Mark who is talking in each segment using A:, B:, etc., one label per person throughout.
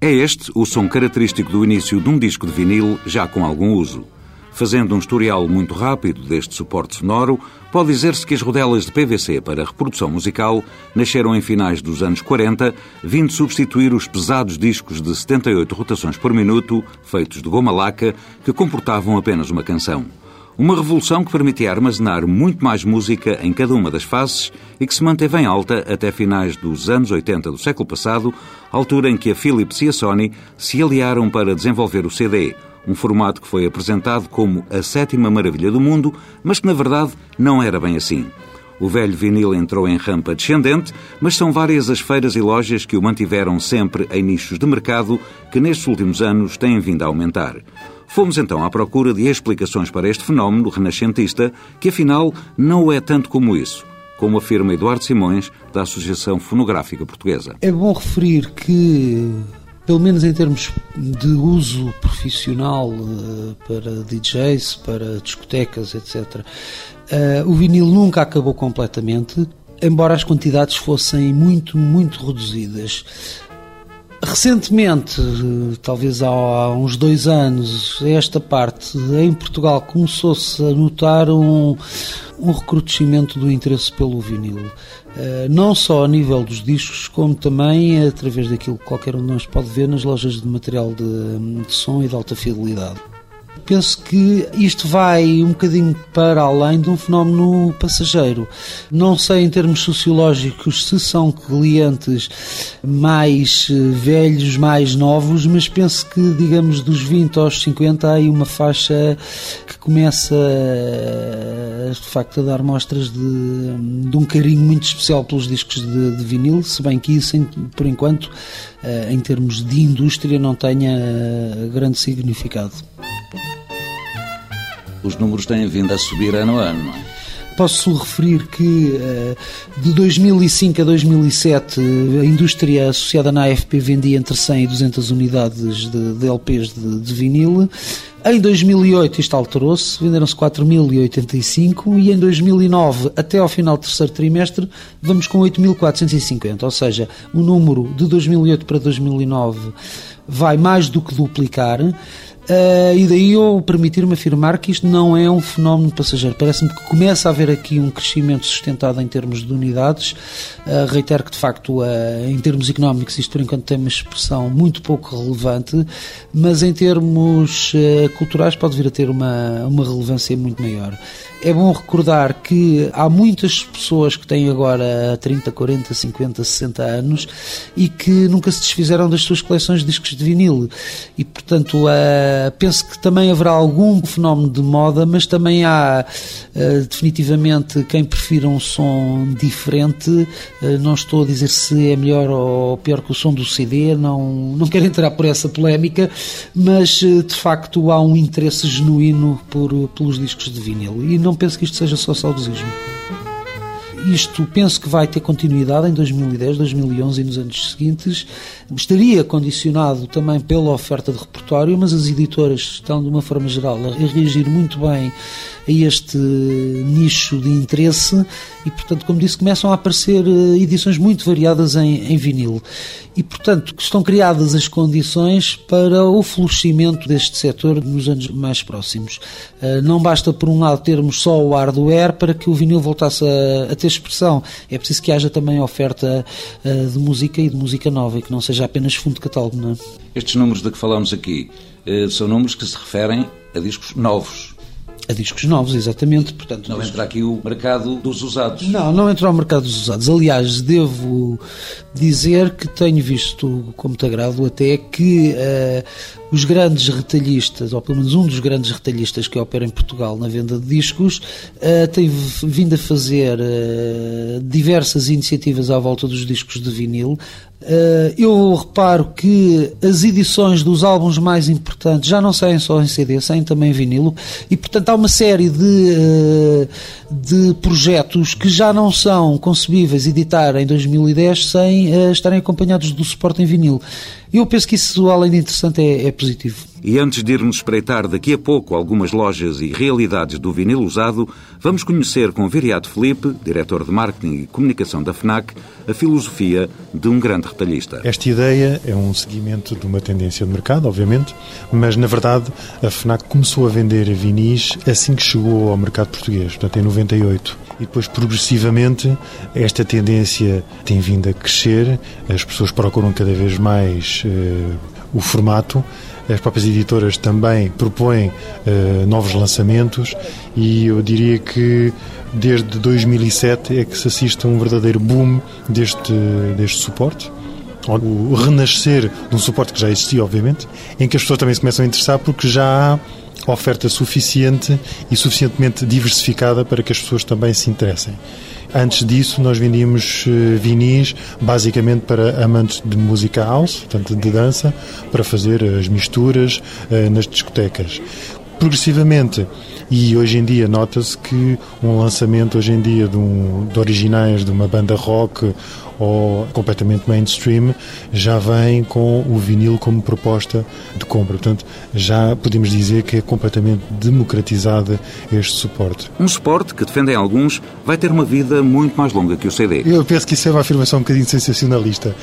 A: É este o som característico do início de um disco de vinil já com algum uso. Fazendo um historial muito rápido deste suporte sonoro, pode dizer-se que as rodelas de PVC para reprodução musical nasceram em finais dos anos 40, vindo substituir os pesados discos de 78 rotações por minuto, feitos de goma laca, que comportavam apenas uma canção. Uma revolução que permitia armazenar muito mais música em cada uma das fases e que se manteve em alta até finais dos anos 80 do século passado, altura em que a Philips e a Sony se aliaram para desenvolver o CD, um formato que foi apresentado como a sétima maravilha do mundo, mas que na verdade não era bem assim. O velho vinil entrou em rampa descendente, mas são várias as feiras e lojas que o mantiveram sempre em nichos de mercado que nestes últimos anos têm vindo a aumentar. Fomos então à procura de explicações para este fenómeno renascentista, que afinal não é tanto como isso como afirma Eduardo Simões, da Associação Fonográfica Portuguesa.
B: É bom referir que pelo menos em termos de uso profissional uh, para DJs, para discotecas, etc., eh, o vinil nunca acabou completamente, embora as quantidades fossem muito, muito reduzidas. Recentemente, talvez há uns dois anos, esta parte em Portugal começou-se a notar um, um do interesse pelo vinil. Eh, não só a nível dos discos, como também através daquilo que qualquer um de nós pode ver nas lojas de material de, de som e de alta fidelidade penso que isto vai um bocadinho para além de um fenómeno passageiro. Não sei em termos sociológicos se são clientes mais eh, velhos, mais novos, mas penso que, digamos, dos 20 aos 50 há aí uma faixa que começa eh, de facto a dar mostras de, de um carinho muito especial pelos discos de, de vinil, se bem que isso, por enquanto, eh, em termos de indústria, não tenha grande significado
A: os números têm vindo a subir ano a ano.
B: Posso referir que eh, de 2005 a 2007 a indústria associada na AFP vendia entre 100 e 200 unidades de, de LPs de, de vinil. Em 2008 isto alterou-se, venderam-se 4.085 e em 2009, até ao final do terceiro trimestre, vamos com 8.450, ou seja, o número de 2008 para 2009 vai mais do que duplicar. Uh, e daí eu permitir-me afirmar que isto não é um fenómeno passageiro. Parece-me que começa a haver aqui um crescimento sustentado em termos de unidades. Uh, reitero que, de facto, uh, em termos económicos, isto por enquanto tem uma expressão muito pouco relevante, mas em termos culturais pode vir a ter uma, uma relevância muito maior. É bom recordar que há muitas pessoas que têm agora 30, 40, 50, 60 anos e que nunca se desfizeram das suas coleções de discos de vinil. E, portanto, uh, penso que também haverá algum fenómeno de moda, mas também há uh, definitivamente quem prefira um som diferente. Uh, não estou a dizer se é melhor ou pior que o som do CD, não, não quero entrar por essa polémica, mas de facto há um interesse genuíno por, pelos discos de vinil. E não penso que isto seja só saudosismo. Isto penso que vai ter continuidade em 2010, 2011 e nos anos seguintes. Estaria condicionado também pela oferta de repertório, mas as editoras estão, de uma forma geral, a reagir muito bem a este nicho de interesse e, portanto, como disse, começam a aparecer eh, edições muito variadas em, em vinil. E, portanto, estão criadas as condições para o florescimento deste setor nos anos mais próximos. Eh, não basta, por um lado, termos só o hardware para que o vinil voltasse a, a ter expressão. É preciso que haja também oferta eh, de música e de música nova e que não seja apenas fundo de catálogo. Não é?
A: Estes números de que falamos aqui são números que se referem a discos novos
B: a discos novos, exatamente. Portanto,
A: não entra aqui o mercado dos usados.
B: Não, não entra o mercado dos usados. Aliás, devo dizer que tenho visto com muito agrado até que uh, os grandes retalhistas, ou pelo menos um dos grandes retalhistas que opera em Portugal na venda de discos, uh, tem vindo a fazer uh, diversas iniciativas à volta dos discos de vinil. Uh, eu reparo que as edições dos álbuns mais importantes já não saem só em CD, saem também em vinilo, e portanto há uma série de, de projetos que já não são concebíveis editar em 2010 sem estarem acompanhados do suporte em vinil. Eu penso que isso, além de interessante, é, é positivo.
A: E antes de irmos espreitar daqui a pouco algumas lojas e realidades do vinil usado, vamos conhecer com Viriato Felipe, diretor de marketing e comunicação da FNAC, a filosofia de um grande retalhista.
C: Esta ideia é um seguimento de uma tendência de mercado, obviamente, mas na verdade a FNAC começou a vender vinis assim que chegou ao mercado português, portanto em 98. E depois, progressivamente, esta tendência tem vindo a crescer, as pessoas procuram cada vez mais uh, o formato as próprias editoras também propõem uh, novos lançamentos e eu diria que desde 2007 é que se assiste a um verdadeiro boom deste, deste suporte o renascer de um suporte que já existia, obviamente, em que as pessoas também se começam a interessar porque já há oferta suficiente e suficientemente diversificada para que as pessoas também se interessem. Antes disso, nós vendíamos eh, vinis basicamente para amantes de música house, portanto de dança, para fazer as misturas uh, nas discotecas. Progressivamente, e hoje em dia nota-se que um lançamento hoje em dia de, um, de originais de uma banda rock ou completamente mainstream já vem com o vinil como proposta de compra. Portanto, já podemos dizer que é completamente democratizado este suporte.
A: Um suporte que, defendem alguns, vai ter uma vida muito mais longa que o CD.
C: Eu penso que isso é uma afirmação um bocadinho sensacionalista.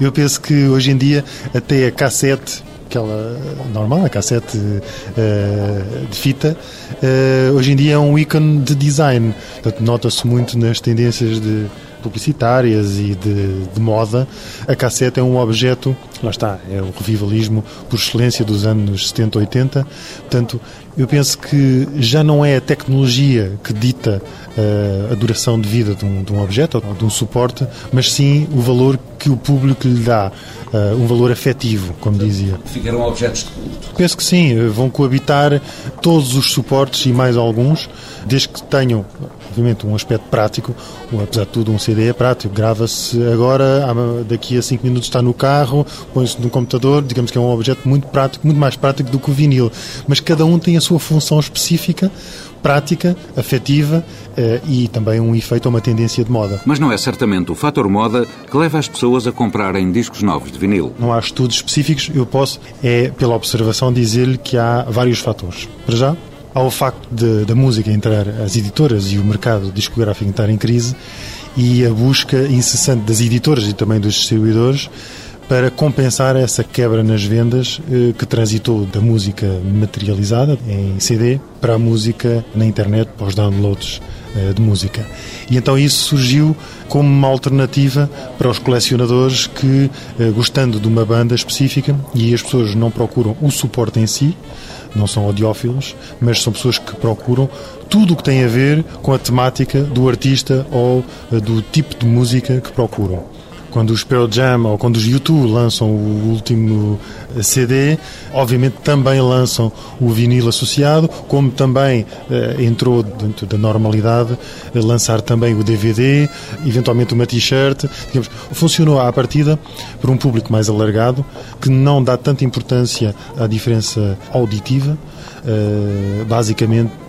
C: Eu penso que hoje em dia até a cassete aquela normal, a cassete uh, de fita, uh, hoje em dia é um ícone de design. Portanto, nota-se muito nas tendências de publicitárias e de, de, moda, a cassete é um objeto, lá está, é o revivalismo por excelência dos anos 70, 80. Portanto, eu penso que já não é a tecnologia que dita uh, a duração de vida de um, de um, objeto ou de um suporte, mas sim o valor que o público lhe dá, uh, um valor afetivo, como dizia.
A: Ficaram objetos de culto?
C: Penso que sim, vão coabitar todos os suportes e mais alguns, desde que tenham obviamente, um aspecto prático. Apesar de tudo, um CD é prático. Grava-se agora, daqui a 5 minutos está no carro, põe-se no computador. Digamos que é um objeto muito prático, muito mais prático do que o vinil. Mas cada um tem a sua função específica prática, afetiva eh, e também um efeito ou uma tendência de moda.
A: Mas não é certamente o fator moda que leva as pessoas a comprarem discos novos de vinil.
C: Não há estudos específicos, eu posso, é pela observação, dizer-lhe que há vários fatores. Para já, ao facto da música entrar, as editoras e o mercado discográfico entrar em crise e a busca incessante das editoras e também dos distribuidores para compensar essa quebra nas vendas eh, que transitou da música materializada em CD para a música na internet, para os downloads eh, de música. E então isso surgiu como uma alternativa para os colecionadores que, eh, gostando de uma banda específica, e as pessoas não procuram o suporte em si, não são audiófilos, mas são pessoas que procuram tudo o que tem a ver com a temática do artista ou eh, do tipo de música que procuram quando os Pearl Jam ou quando os U2 lançam o último eh, CD, obviamente também lançam o vinil associado, como também eh, entrou dentro da normalidade eh, lançar também o DVD, eventualmente uma t-shirt. Funcionou à partida para um público mais alargado, que não dá tanta importância à diferença auditiva. Basicamente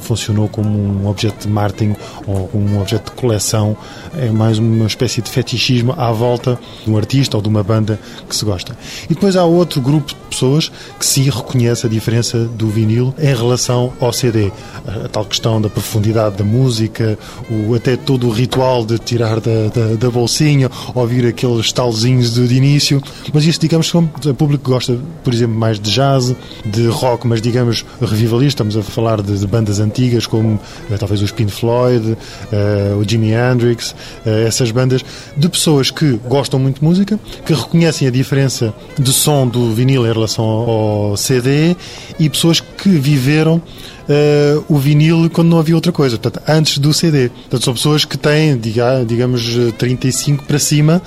C: funcionou como um objeto de marketing ou um objeto de coleção, é mais uma espécie de fetichismo à volta de um artista ou de uma banda que se gosta. E depois há outro grupo de pessoas que sim reconhece a diferença do vinil em relação ao CD. A, tal questão da profundidade da música, o, até todo o ritual de tirar da, da, da bolsinha, ouvir aqueles talzinhos de, de início. Mas isso, digamos, como o público gosta, por exemplo, mais de jazz, de rock, mas digamos revivalista, estamos a falar de, de bandas antigas, como uh, talvez os Pink Floyd, uh, o Jimi Hendrix, uh, essas bandas, de pessoas que gostam muito de música, que reconhecem a diferença de som do vinil em relação ao CD e pessoas que viveram uh, o vinil quando não havia outra coisa, portanto, antes do CD. Portanto, são pessoas que têm, diga, digamos, 35 para cima,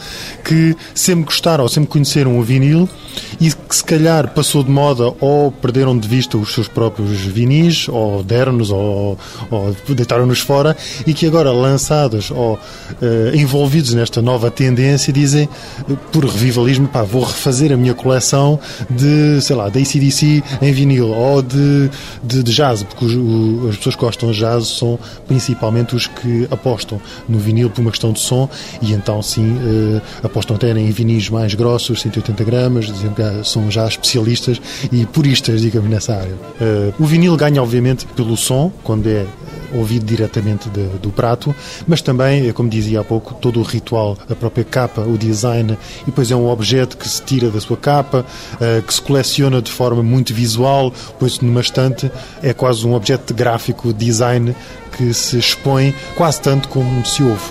C: que sempre gostaram ou sempre conheceram o vinil e que se calhar passou de moda ou perderam de vista os seus próprios vinis, ou deram-nos, ou, ou deitaram-nos fora e que agora, lançados ou uh, envolvidos nesta nova tendência, dizem, por revivalismo, pá, vou refazer a minha coleção de, sei lá, da ACDC em vinil ou de, de, de jazz, porque os, o, as pessoas que gostam de jazz são principalmente os que apostam no vinil por uma questão de som e então sim uh, apostam até em vinis mais grossos, 180 gramas, que são já especialistas e puristas, digamos, nessa área. Uh, o vinil ganha, obviamente, pelo som, quando é ouvido diretamente de, do prato, mas também, como dizia há pouco, todo o ritual, a própria capa, o design, e depois é um objeto que se tira da sua capa, uh, que se coleciona de forma muito visual, pois numa estante é quase um objeto gráfico, design, que se expõe quase tanto como se ouve.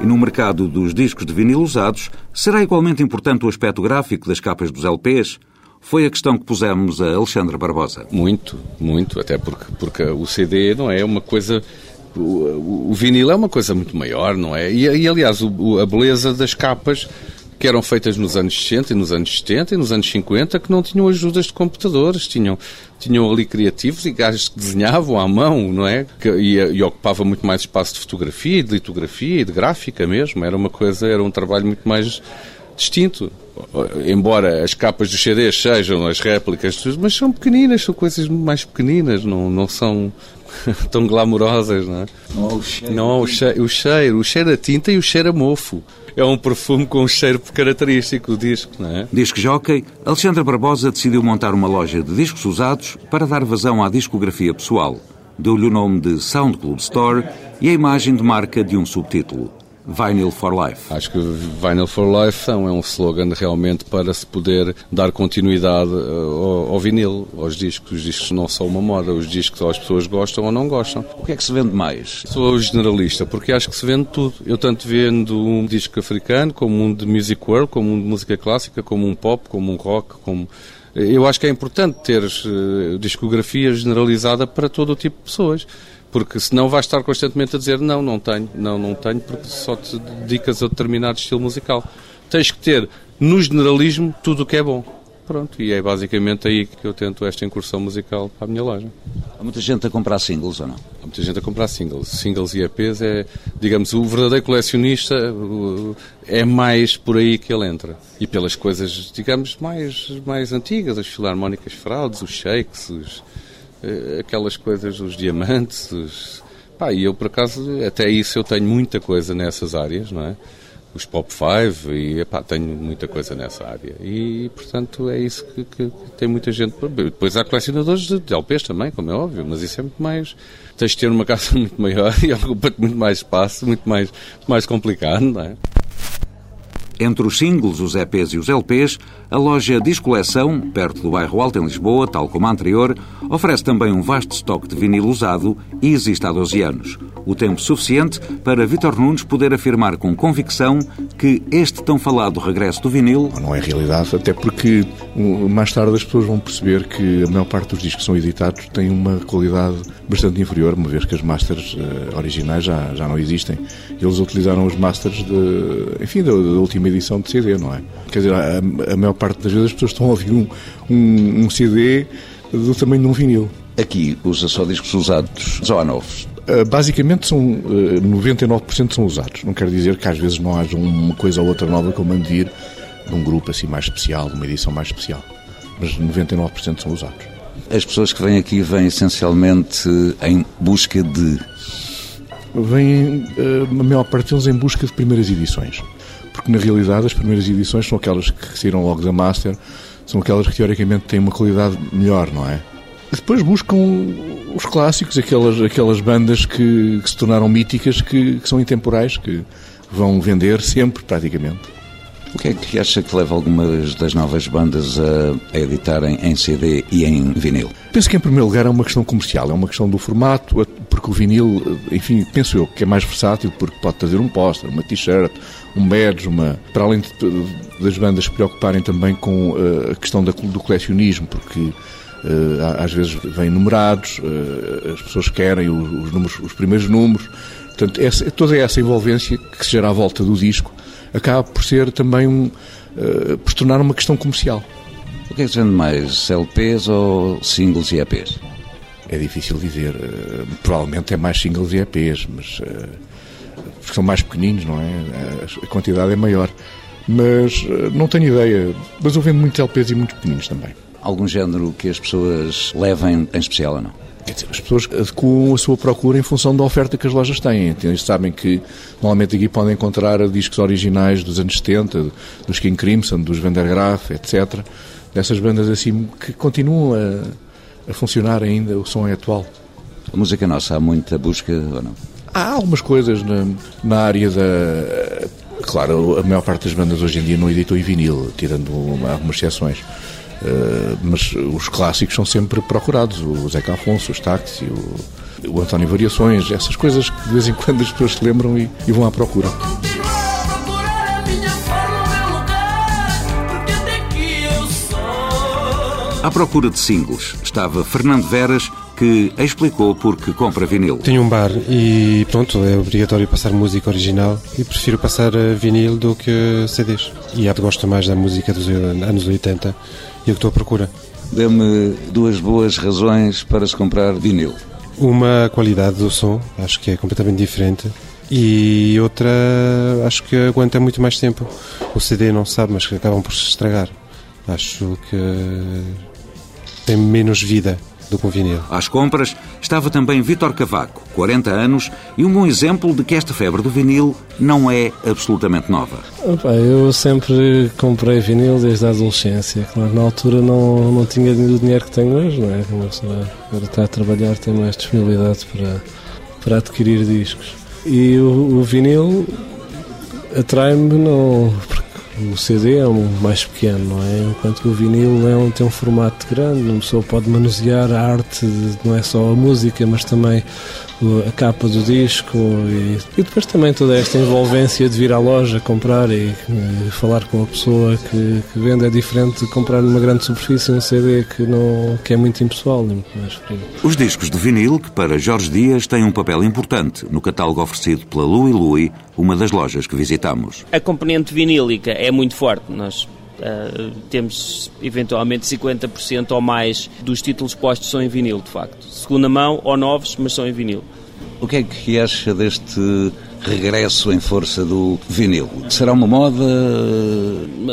A: E no mercado dos discos de vinil usados, será igualmente importante o aspecto gráfico das capas dos LPs? Foi a questão que pusemos a Alexandre Barbosa.
D: Muito, muito, até porque, porque o CD não é uma coisa o, o, vinil é uma coisa muito maior, não é? E, e aliás, o, a beleza das capas que eram feitas nos anos 60 e nos anos 70 e nos anos 50 que não tinham ajudas de computadores, tinham, tinham ali criativos e gajos que desenhavam à mão, não é? Que, e, e, ocupava muito mais espaço de fotografia, de litografia e de gráfica mesmo. Era uma coisa, era um trabalho muito mais distinto. Embora as capas dos CDs sejam as réplicas, mas são pequeninas, são coisas mais pequeninas, não, não são tão glamurosas, não é? Não há o cheiro. Não há o cheiro, o cheiro, o cheiro a tinta e o cheiro a mofo. É um perfume com um cheiro característico do disco, não é?
A: Disque Jockey, Alexandre Barbosa decidiu montar uma loja de discos usados para dar vazão à discografia pessoal. Deu-lhe o nome de Sound Club Store e a imagem de marca de um subtítulo. Vinyl for Life.
D: Acho que Vinyl for Life é um slogan realmente para se poder dar continuidade eh, ao, ao, vinil, aos discos. Os discos não são uma moda, os discos ou as pessoas gostam ou não gostam.
A: O que é que se vende mais?
D: Sou generalista, porque acho que se vende tudo. Eu tanto vendo um disco africano, como um de music world, como um de música clássica, como um pop, como um rock, como eu acho que é importante ter uh, discografia generalizada para todo o tipo de pessoas porque senão vais estar constantemente a dizer não, não tenho, não, não tenho, porque só te dedicas a determinado estilo musical. Tens que ter, no generalismo, tudo o que é bom. Pronto, e é basicamente aí que eu tento esta incursão musical para a minha loja.
A: Há muita gente a comprar singles ou não?
D: Há muita gente a comprar singles. Singles e EPs é, digamos, o verdadeiro colecionista é mais por aí que ele entra. E pelas coisas, digamos, mais, mais antigas, as filarmónicas fraudes, os shakes, os, aquelas coisas, os diamantes, os... Pá, e eu por acaso, até isso eu tenho muita coisa nessas áreas, não é? Os Pop 5 e pá, tenho muita coisa nessa área. E portanto é isso que, que, que tem muita gente. Depois há colecionadores de, de LPs também, como é óbvio, mas isso é muito mais. Tens de ter uma casa muito maior e ocupa-te muito mais espaço, muito mais, mais complicado, não é?
A: Entre os singles, os EPs e os LPs, a loja Discoleção, perto do bairro Alto em Lisboa, tal como a anterior, oferece também um vasto estoque de vinil usado e existe há 12 anos. O tempo suficiente para Vitor Nunes poder afirmar com convicção que este tão falado regresso do vinil...
E: Não é realidade, até porque mais tarde as pessoas vão perceber que a maior parte dos discos que são editados têm uma qualidade bastante inferior, uma vez que as masters uh, originais já, já não existem. Eles utilizaram os masters de, enfim, da, da última edição de CD, não é? Quer dizer, a, a, maior parte das vezes as pessoas estão a ouvir um, um, um CD do tamanho de um vinil.
A: Aqui usa só discos usados há novos?
E: Uh, basicamente são uh, 99% são usados. Não quer dizer que às vezes não haja uma coisa ou outra nova que eu mando vir de um grupo assim mais especial, de uma edição mais especial. Mas 99% são usados.
A: As pessoas que vêm aqui vêm essencialmente em busca de.
E: Vêm, uh, a maior parte deles, em busca de primeiras edições porque na realidade as primeiras edições são aquelas que saíram logo da Master, são aquelas que teoricamente têm uma qualidade melhor, não é? Depois buscam os clássicos, aquelas, aquelas bandas que, que se tornaram míticas, que, que, são intemporais, que vão vender sempre, praticamente.
A: O que é que acha que leva algumas das novas bandas a, a editarem em CD e em vinil?
E: Penso que, em primeiro lugar, é uma questão comercial, é uma questão do formato, porque o vinil, enfim, penso eu que é mais versátil, porque pode trazer um póster, uma t-shirt, um badge, uma... para além de, das bandas se preocuparem também com uh, a questão da, do colecionismo, porque às vezes vêm numerados, uh, as pessoas querem os, os, números, os primeiros números, portanto, essa, toda essa envolvência que se gera à volta do disco acaba por ser também um, por se tornar uma questão comercial.
A: que é que se vende mais, LPs ou singles e EPs?
E: É difícil dizer. Provavelmente é mais singles e EPs, mas porque são mais pequeninos, não é? A quantidade é maior. Mas não tenho ideia. Mas eu vendo muitos LPs e muitos pequeninos também.
A: Algum género que as pessoas levem em especial ou não?
E: As pessoas adequam a sua procura em função da oferta que as lojas têm. Eles sabem que normalmente aqui podem encontrar discos originais dos anos 70, dos King Crimson, dos Vandergraaf, etc. Dessas bandas assim que continuam a, a funcionar ainda, o som é atual.
A: A música nossa, há muita busca ou não?
E: Há algumas coisas na, na área da. Claro, a maior parte das bandas hoje em dia não editou em vinil, tirando algumas exceções. Uh, mas os clássicos são sempre procurados, o Zeca Afonso, os Táxi, o, o António Variações, essas coisas que de vez em quando as pessoas se lembram e, e vão à procura.
A: À procura de singles estava Fernando Veras, que explicou porque compra vinil.
F: Tenho um bar e pronto, é obrigatório passar música original e prefiro passar eh, vinil do que CDs. E gosto mais da música dos anos 80 e o que estou à procura.
A: Dê-me duas boas razões para se comprar vinil.
F: Uma, a qualidade do som, acho que é completamente diferente. E outra, acho que aguenta muito mais tempo. O CD não sabe, mas acabam por se estragar. Acho que tem menos vida do que um vinil.
A: Às compras estava também Vítor Cavaco, 40 anos, e um bom exemplo de que esta febre do vinil não é absolutamente nova.
G: Opa, eu sempre comprei vinil desde a adolescência. Claro, na altura não, não tinha o dinheiro que tenho hoje, não é? Agora está a trabalhar, tem mais disponibilidade para, para adquirir discos. E o, o vinil atrai-me não, o CD é um mais pequeno, não é? Enquanto que o vinil é um, tem um formato grande, uma pessoa pode manusear a arte, não é só a música, mas também a capa do disco e, e, depois também toda esta envolvência de vir à loja comprar e, e falar com a pessoa que, que, vende é diferente de comprar numa grande superfície um CD que, não, que é muito impessoal e muito mais frio.
A: Os discos de vinil, que para Jorge Dias têm um papel importante no catálogo oferecido pela Louis Louis, uma das lojas que visitamos.
H: A componente vinílica é muito forte. Nós Uh, temos eventualmente 50% ou mais dos títulos postos são em vinil, de facto. Segunda mão ou novos, mas são em vinil.
A: O que é que acha deste regresso em força do vinil? Será uma moda?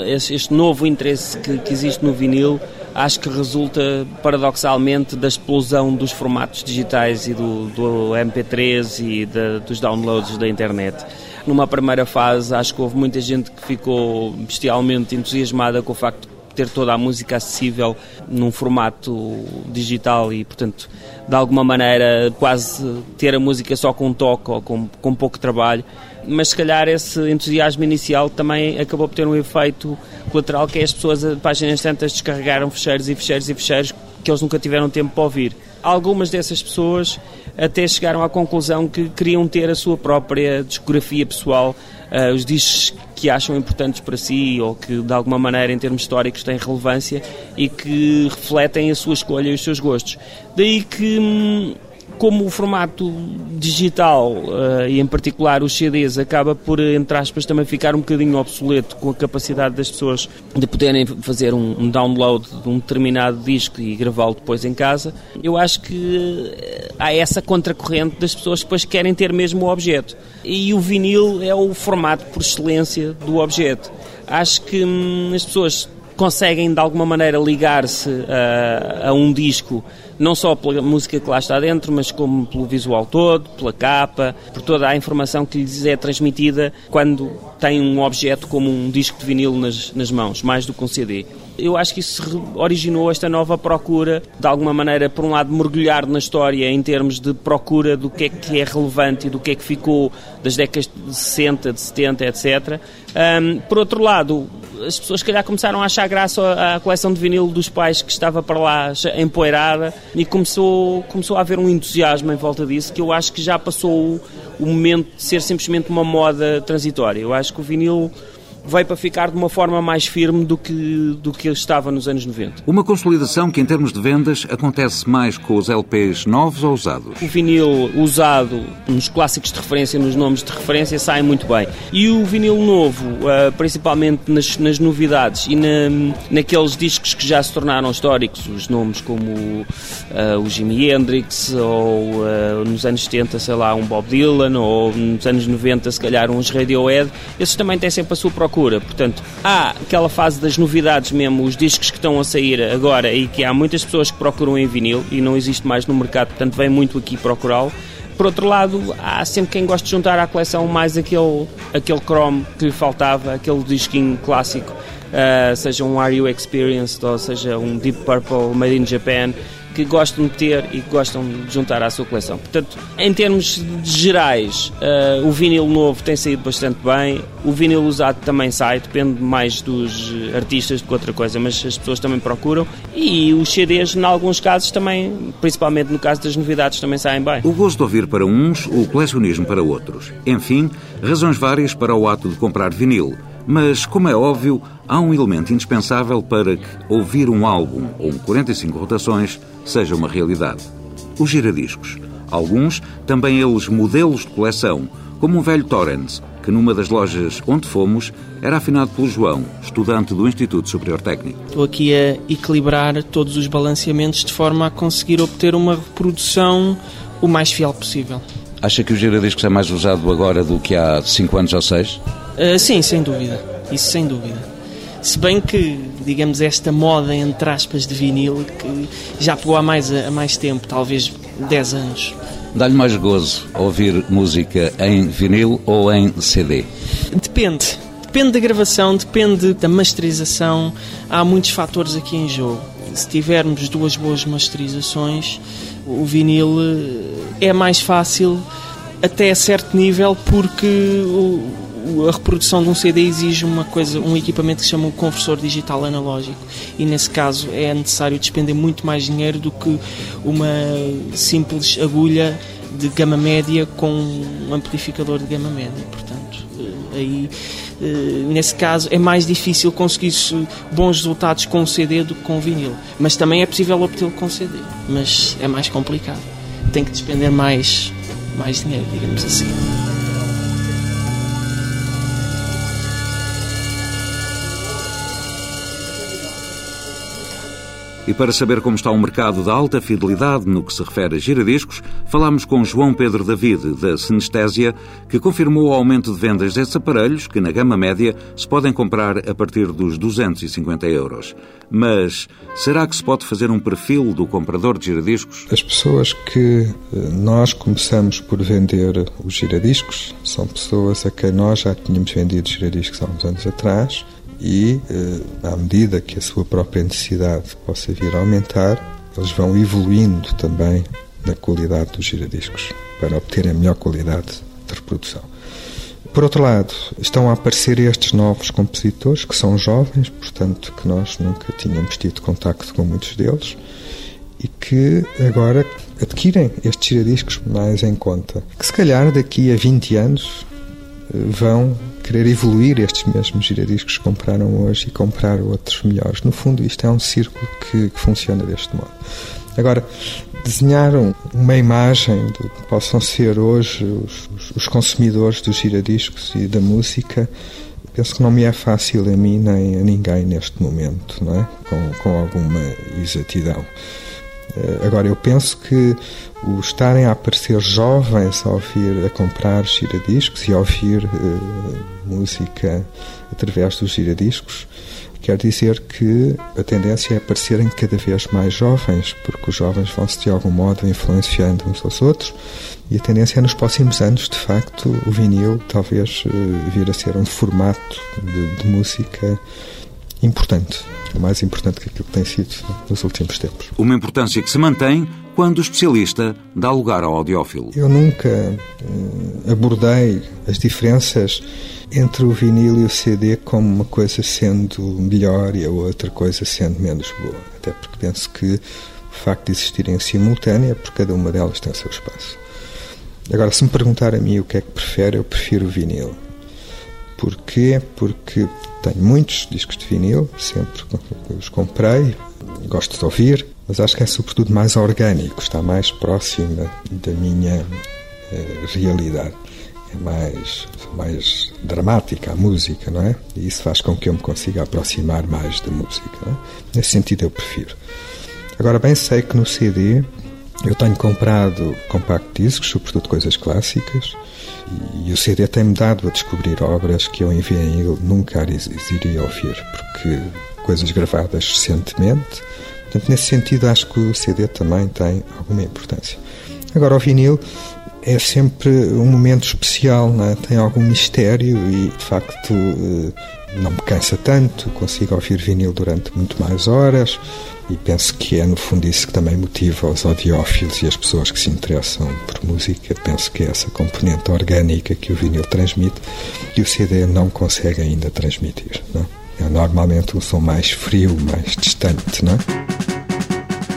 H: Este novo interesse que, que existe no vinil acho que resulta paradoxalmente da explosão dos formatos digitais e do, do MP3 e da, dos downloads da internet numa primeira fase, acho que houve muita gente que ficou bestialmente entusiasmada com o facto de ter toda a música acessível num formato digital e, portanto, de alguma maneira, quase ter a música só com toque ou com, com pouco trabalho. Mas se calhar esse entusiasmo inicial também acabou por ter um efeito colateral que é as pessoas, a páginas tantas, descarregaram fecheiros e fecheiros e fecheiros que eles nunca tiveram tempo para ouvir. Algumas dessas pessoas até chegaram à conclusão que queriam ter a sua própria discografia pessoal, uh, os discos que acham importantes para si ou que de alguma maneira em termos históricos têm relevância e que refletem a sua escolha e os seus gostos. Daí que hum, como o formato digital uh, e em particular os CDs acaba por, entre aspas, também ficar um bocadinho obsoleto com a capacidade das pessoas de poderem fazer um, download de um determinado disco e gravá-lo depois em casa, eu acho que uh, há essa contracorrente das pessoas que depois querem ter mesmo o objeto. E o vinil é o formato por excelência do objeto. Acho que hum, as pessoas conseguem de alguma maneira ligar-se a, a um disco não só pela música que lá está dentro, mas como pelo visual todo, pela capa, por toda a informação que lhes é transmitida quando tem um objeto como um disco de vinil nas, nas mãos, mais do que um CD. Eu acho que isso originou esta nova procura, de alguma maneira, por um lado, mergulhar na história em termos de procura do que é que é relevante e do que é que ficou das décadas de 60, de 70, etc. Um, por outro lado, as pessoas, se calhar, começaram a achar graça à coleção de vinil dos pais que estava para lá empoeirada e começou, começou a haver um entusiasmo em volta disso que eu acho que já passou o, o momento de ser simplesmente uma moda transitória. Eu acho que o vinil veio para ficar de uma forma mais firme do que, do que estava nos anos 90.
A: Uma consolidação que, em termos de vendas, acontece mais com os LPs novos ou usados?
H: O vinil usado nos clássicos de referência, nos nomes de referência, sai muito bem. E o vinil novo, uh, principalmente nas, nas, novidades e na, naqueles discos que já se tornaram históricos, os nomes como uh, o Jimi Hendrix, ou uh, nos anos 70, sei lá, um Bob Dylan, ou nos anos 90, se calhar, uns Radiohead, esses também têm sempre a sua procura procura. Portanto, há aquela fase das novidades mesmo, os discos que estão a sair agora e que há muitas pessoas que procuram em vinil e não existe mais no mercado, portanto, vem muito aqui procurá-lo. Por outro lado, há sempre quem gosta de juntar à coleção mais aquele, aquele Chrome que lhe faltava, aquele disquinho clássico, uh, seja um Are You Experienced ou seja um Deep Purple Made in Japan que gostam de ter e que gostam de juntar à sua coleção. Portanto, em termos gerais, uh, o vinil novo tem saído bastante bem, o vinil usado também sai, depende mais dos artistas do que outra coisa, mas as pessoas também procuram e os CDs, em alguns casos, também, principalmente no caso das novidades, também saem bem.
A: O gosto de ouvir para uns, o colecionismo para outros. Enfim, razões várias para o ato de comprar vinil. Mas, como é óbvio, há um elemento indispensável para que ouvir um álbum ou um 45 rotações seja uma realidade. Os giradiscos. Alguns, também eles modelos de coleção, como um velho Torrens, que numa das lojas onde fomos era afinado pelo João, estudante do Instituto Superior Técnico.
I: Estou aqui a equilibrar todos os balanceamentos de forma a conseguir obter uma reprodução o mais fiel possível.
A: Acha que o giradiscos é mais usado agora do que há 5 anos ou 6?
I: Uh, sim, sem dúvida. Isso sem dúvida. Se bem que, digamos, esta moda, entre aspas, de vinil, que já pegou há mais, há mais tempo, talvez 10 anos.
A: Dá-lhe mais gozo ouvir música em vinil ou em CD?
I: Depende. Depende da gravação, depende da masterização. Há muitos fatores aqui em jogo. Se tivermos duas boas masterizações, o vinil eh, é mais fácil até a certo nível porque a reprodução de um CD exige uma coisa, um equipamento que se chama um conversor digital analógico e nesse caso é necessário despender muito mais dinheiro do que uma simples agulha de gama média com um amplificador de gama média. Portanto, eh, aí eh, nesse caso é mais difícil conseguir bons resultados com um CD do que com um vinil. Mas também é possível obtê-lo com CD, mas é mais complicado. Tem que despender mais, mais dinheiro, digamos assim.
A: E para saber como está o mercado da alta fidelidade no que se refere a giradiscos, falámos com João Pedro David, da Sinestésia, que confirmou o aumento de vendas desses aparelhos, que na gama média se podem comprar a partir dos 250 euros. Mas será que se pode fazer um perfil do comprador de giradiscos?
J: As pessoas que eh, nós começamos por vender os giradiscos são pessoas a quem nós já tínhamos vendido giradiscos há uns anos atrás e, eh, à medida que a sua própria necessidade possa vir a aumentar, eles vão evoluindo também na qualidade dos giradiscos para obterem a melhor qualidade de reprodução. Por outro lado, estão a aparecer estes novos compositores que são jovens, portanto, que nós nunca tínhamos tido contacto com muitos deles e que agora adquirem estes giradiscos mais em conta. Que se calhar daqui a 20 anos vão querer evoluir estes mesmos giradiscos que compraram hoje e comprar outros melhores. No fundo, isto é um círculo que, que funciona deste modo. Agora, desenharam uma imagem do que possam ser hoje os, os, consumidores dos giradiscos e da música, penso que não me é fácil a mim nem a ninguém neste momento, não é? com, com alguma exatidão. Eh, agora, eu penso que o estarem a aparecer jovens a ouvir, a comprar giradiscos e a ouvir uh, música através dos giradiscos, quer dizer que a tendência é aparecerem cada vez mais jovens, porque os jovens vão-se de algum modo influenciando uns aos outros, e a tendência é nos próximos anos, de facto, o vinil talvez uh, vir a ser um formato de, de música importante, mais importante que aquilo que tem sido nos últimos tempos.
A: Uma importância que se mantém quando o especialista dá lugar ao audiófilo.
J: Eu nunca uh, abordei as diferenças entre o vinil e o CD como uma coisa sendo melhor e a outra coisa sendo menos boa. Até porque penso que o facto de existirem simultânea, porque cada uma delas tem o seu espaço. Agora, se me perguntar a mim o que é que prefere, eu prefiro o vinil Porquê? Porque tenho muitos discos de vinil, sempre os comprei, gosto de ouvir, mas acho que é sobretudo mais orgânico, está mais próxima da minha eh, realidade. É mais, mais dramática a música, não é? E isso faz com que eu me consiga aproximar mais da música. É? Nesse sentido, eu prefiro. Agora, bem sei que no CD eu tenho comprado compact discs, sobretudo coisas clássicas, e o CD tem-me dado a descobrir obras que eu em vinil nunca iria ouvir, porque coisas gravadas recentemente. Portanto, nesse sentido, acho que o CD também tem alguma importância. Agora, o vinil é sempre um momento especial, é? tem algum mistério e, de facto, eh, não me cansa tanto, consigo ouvir vinil durante muito mais horas e penso que é no fundo isso que também motiva os audiófilos e as pessoas que se interessam por música. Penso que é essa componente orgânica que o vinil transmite e o CD não consegue ainda transmitir. Não? É normalmente um som mais frio, mais distante. Não é?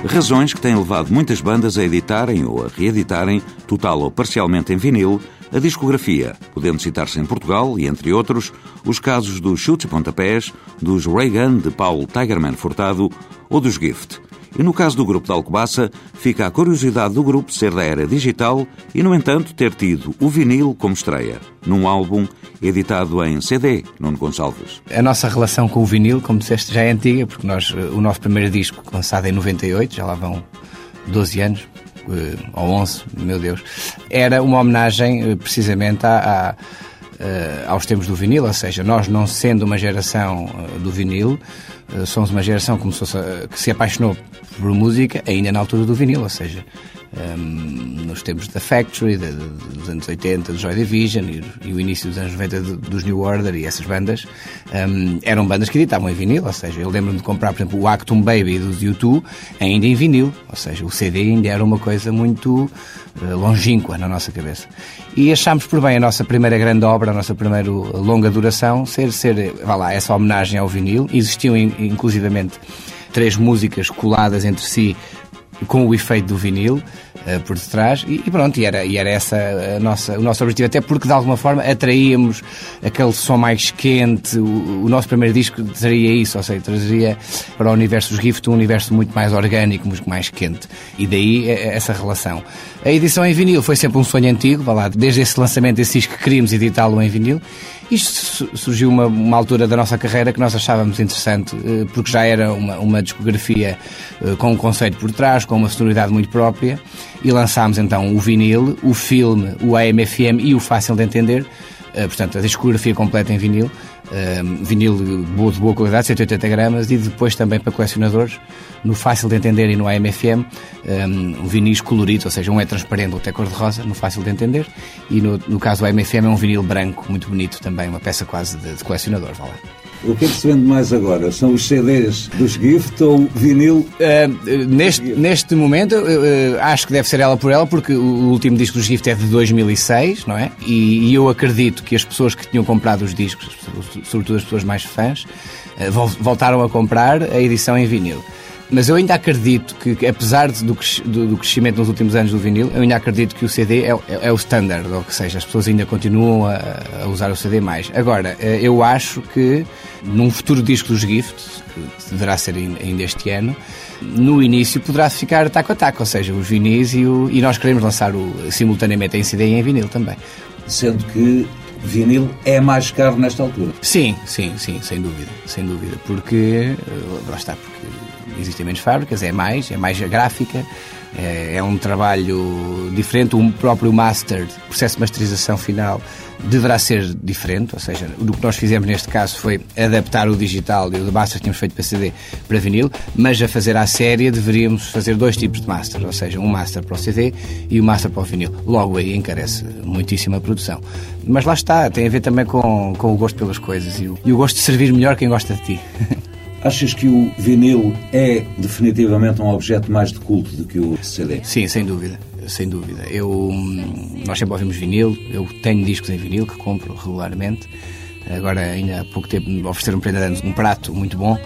A: Razões que têm levado muitas bandas a editarem ou a reeditarem, total ou parcialmente em vinil, a discografia, podendo citar-se em Portugal, e entre outros, os casos dos Chutes e Pontapés, dos Reagan de Paulo Tigerman Furtado ou dos Gift. E no caso do grupo de Alcobaça, fica a curiosidade do grupo ser da era digital e, no entanto, ter tido o vinil como estreia, num álbum editado em CD, Nuno Gonçalves.
K: A nossa relação com o vinil, como disseste, já é antiga, porque nós, o nosso primeiro disco, lançado em 98, já lá vão 12 anos, eh, ou 11, meu Deus, era uma homenagem eh, precisamente à, à, eh, aos tempos do vinil, ou seja, nós não sendo uma geração do vinil, somos uma geração que, que se apaixonou por música ainda na altura do vinil, ou seja, um, nos tempos da Factory, de, de, dos anos 80, do Joy Division e, e, o início dos anos 90 de, dos New Order e essas bandas, um, eram bandas que editavam em vinil, ou seja, eu lembro-me de comprar, por exemplo, o Actum Baby dos U2 ainda em vinil, ou seja, o CD ainda era uma coisa muito uh, longínqua na nossa cabeça. E achámos por bem a nossa primeira grande obra, a nossa primeira longa duração, ser, ser vá lá, essa homenagem ao vinil. Existiam, inclusivamente, três músicas coladas entre si com o efeito do vinil uh, por detrás e, e, pronto, e era, e era essa a nossa, o nosso objetivo, até porque de alguma forma atraíamos aquele som mais quente, o, o nosso primeiro disco traria isso, ou seja, trazia para o universo dos Gift um universo muito mais orgânico, muito mais quente, e daí é, é essa relação. A edição em vinil foi sempre um sonho antigo, lá, desde esse lançamento desse disco que queríamos editá-lo em vinil, isto surgiu uma, uma altura da nossa carreira que nós achávamos interessante, eh, porque já era uma, uma discografia eh, com um conceito por trás, com uma sonoridade muito própria, e lançámos então o vinil, o filme, o AMFM e o fácil de entender, eh, portanto, a discografia completa em vinil, vinil de boa, de boa qualidade, 180 gramas, e depois também para colecionadores, no fácil de entender e no AMFM, um, vinis coloridos, ou seja, um é transparente, outro é cor-de-rosa, no fácil de entender, e no, no caso do AMFM é um vinil branco, muito bonito também, uma peça quase de, de colecionador, vá lá.
A: O que é que se vende mais agora? São os CDs dos Gift ou vinil?
K: Uh, neste, neste momento, uh, acho que deve ser ela por ela, porque o último disco dos Gift é de 2006, não é? E, e, eu acredito que as pessoas que tinham comprado os discos, sobretudo as pessoas mais fãs, uh, voltaram a comprar a edição em vinil. Mas eu ainda acredito que, apesar do, do, crescimento nos últimos anos do vinil, eu ainda acredito que o CD é, é, é o standard, ou que seja, as pessoas ainda continuam a, a, usar o CD mais. Agora, eh, eu acho que num futuro disco dos Gift, que deverá ser ainda este ano, no início poderá ficar taco a taco, ou seja, os vinis e, o, e nós queremos lançar o, simultaneamente em CD e em vinil também.
A: Sendo que vinil é mais caro nesta altura.
K: Sim, sim, sim, sem dúvida, sem dúvida, porque eh, lá está, porque existem menos fábricas, é mais, é mais gráfica, é, é, um trabalho diferente, o próprio master, processo de masterização final deverá ser diferente, ou seja, o que nós fizemos neste caso foi adaptar o digital e o master que tínhamos feito para CD para vinil, mas a fazer a série deveríamos fazer dois tipos de master, ou seja, um master para o CD e um master para o vinil. Logo aí encarece muitíssimo a produção. Mas lá está, tem a ver também com, com o gosto pelas coisas e o, e o gosto de servir melhor quem gosta de ti.
A: Achas que o vinil é definitivamente um objeto mais de culto do que o CD?
K: Sim, sem dúvida. Sem dúvida. Eu, hum, nós sempre ouvimos vinil, eu tenho discos em vinil que compro regularmente. Agora, ainda há pouco tempo, ofereceram-me um prato muito bom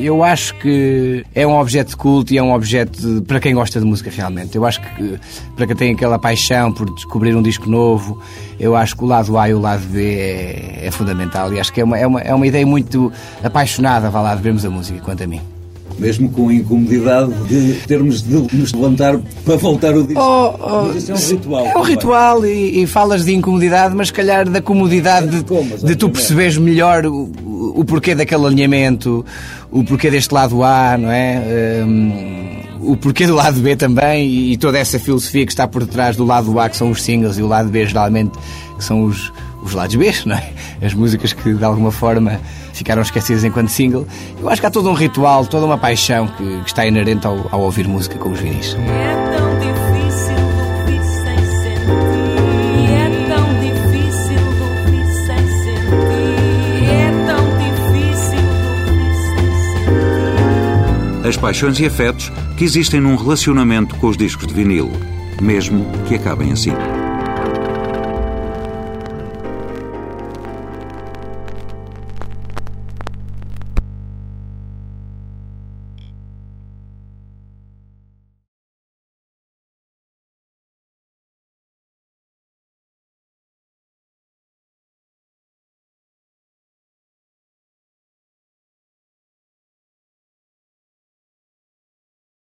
K: eu acho que é um objeto de culto e é um objeto de, para quem gosta de música realmente. Eu acho que para quem tem aquela paixão por descobrir um disco novo, eu acho que o lado A e o lado B é, é fundamental e acho que é uma, é, uma, é uma ideia muito apaixonada, vá lá, de vermos a música, quanto a mim
A: mesmo com a incomodidade de termos de nos levantar para voltar o disco. Oh, oh, mas isso é um ritual.
K: É um ritual e, e, falas de incomodidade, mas se calhar da comodidade de, de tu perceberes melhor o, o porquê daquele alinhamento, o porquê deste lado A, não é? Um, o porquê do lado B também e, e toda essa filosofia que está por detrás do lado A, que são os singles, e o lado B, geralmente, que são os, os lados B, não é? As músicas que de alguma forma ficaram esquecidas enquanto single. Eu acho que há todo um ritual, toda uma paixão que, que está inerente ao, ao, ouvir música com os vinis. É tão difícil ouvir sem sentir, é tão difícil ouvir sem sentir, é tão difícil
A: ouvir sem sentir. As paixões e afetos que existem num relacionamento com os discos de vinil, mesmo que acabem assim.